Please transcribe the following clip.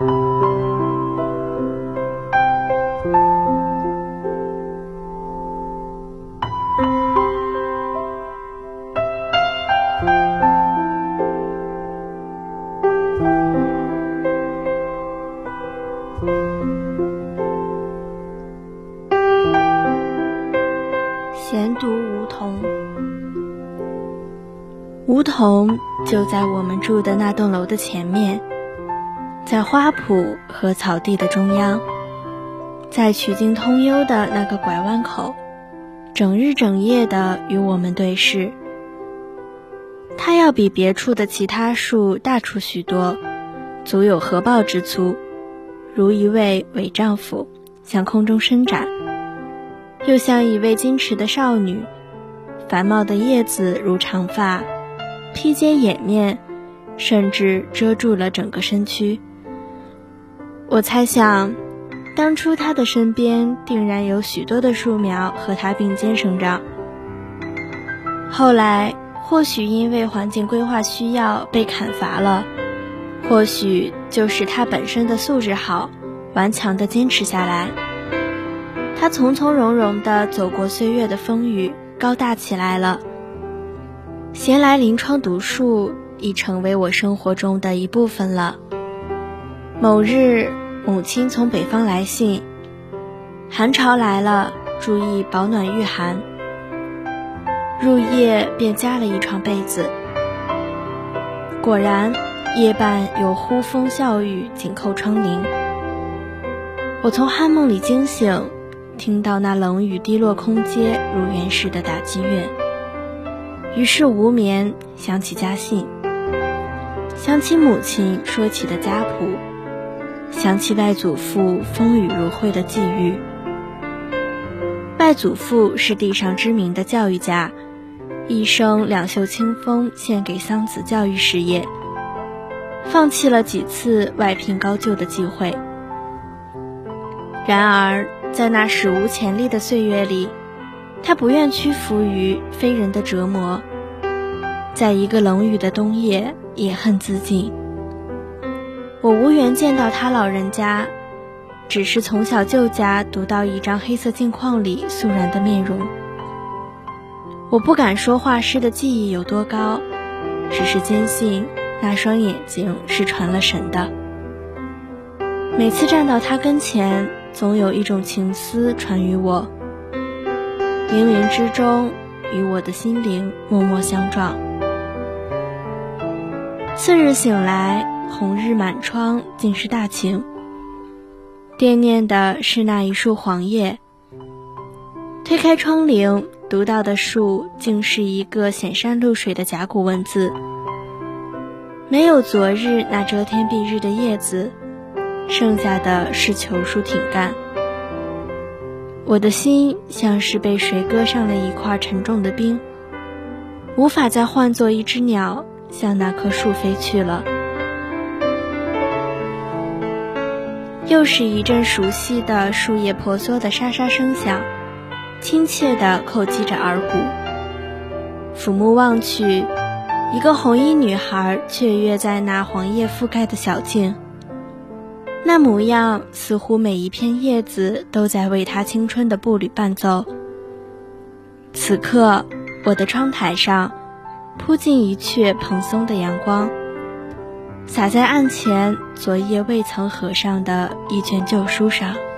闲读梧桐，梧桐就在我们住的那栋楼的前面，在花圃和草地的中央，在曲径通幽的那个拐弯口，整日整夜的与我们对视。它要比别处的其他树大出许多，足有合抱之粗，如一位伪丈夫向空中伸展。又像一位矜持的少女，繁茂的叶子如长发，披肩掩面，甚至遮住了整个身躯。我猜想，当初他的身边定然有许多的树苗和他并肩生长。后来，或许因为环境规划需要被砍伐了，或许就是他本身的素质好，顽强地坚持下来。他从从容容地走过岁月的风雨，高大起来了。闲来临窗读书，已成为我生活中的一部分了。某日，母亲从北方来信，寒潮来了，注意保暖御寒。入夜便加了一床被子。果然，夜半有呼风笑雨紧扣窗棂。我从酣梦里惊醒。听到那冷雨滴落空阶，如原始的打击乐。于是无眠，想起家信，想起母亲说起的家谱，想起外祖父风雨如晦的际遇。外祖父是地上知名的教育家，一生两袖清风献给桑梓教育事业，放弃了几次外聘高就的机会。然而。在那史无前例的岁月里，他不愿屈服于非人的折磨，在一个冷雨的冬夜，也恨自尽。我无缘见到他老人家，只是从小舅家读到一张黑色镜框里肃然的面容。我不敢说画师的技艺有多高，只是坚信那双眼睛是传了神的。每次站到他跟前。总有一种情思传于我，冥冥之中与我的心灵默默相撞。次日醒来，红日满窗，尽是大晴。惦念的是那一束黄叶。推开窗棂，读到的树竟是一个显山露水的甲骨文字。没有昨日那遮天蔽日的叶子。剩下的是球树挺干，我的心像是被谁搁上了一块沉重的冰，无法再换作一只鸟向那棵树飞去了。又是一阵熟悉的树叶婆娑的沙沙声响，亲切地叩击着耳骨。俯目望去，一个红衣女孩雀跃在那黄叶覆盖的小径。那模样似乎每一片叶子都在为她青春的步履伴奏。此刻，我的窗台上铺进一阙蓬松的阳光，洒在案前昨夜未曾合上的一卷旧书上。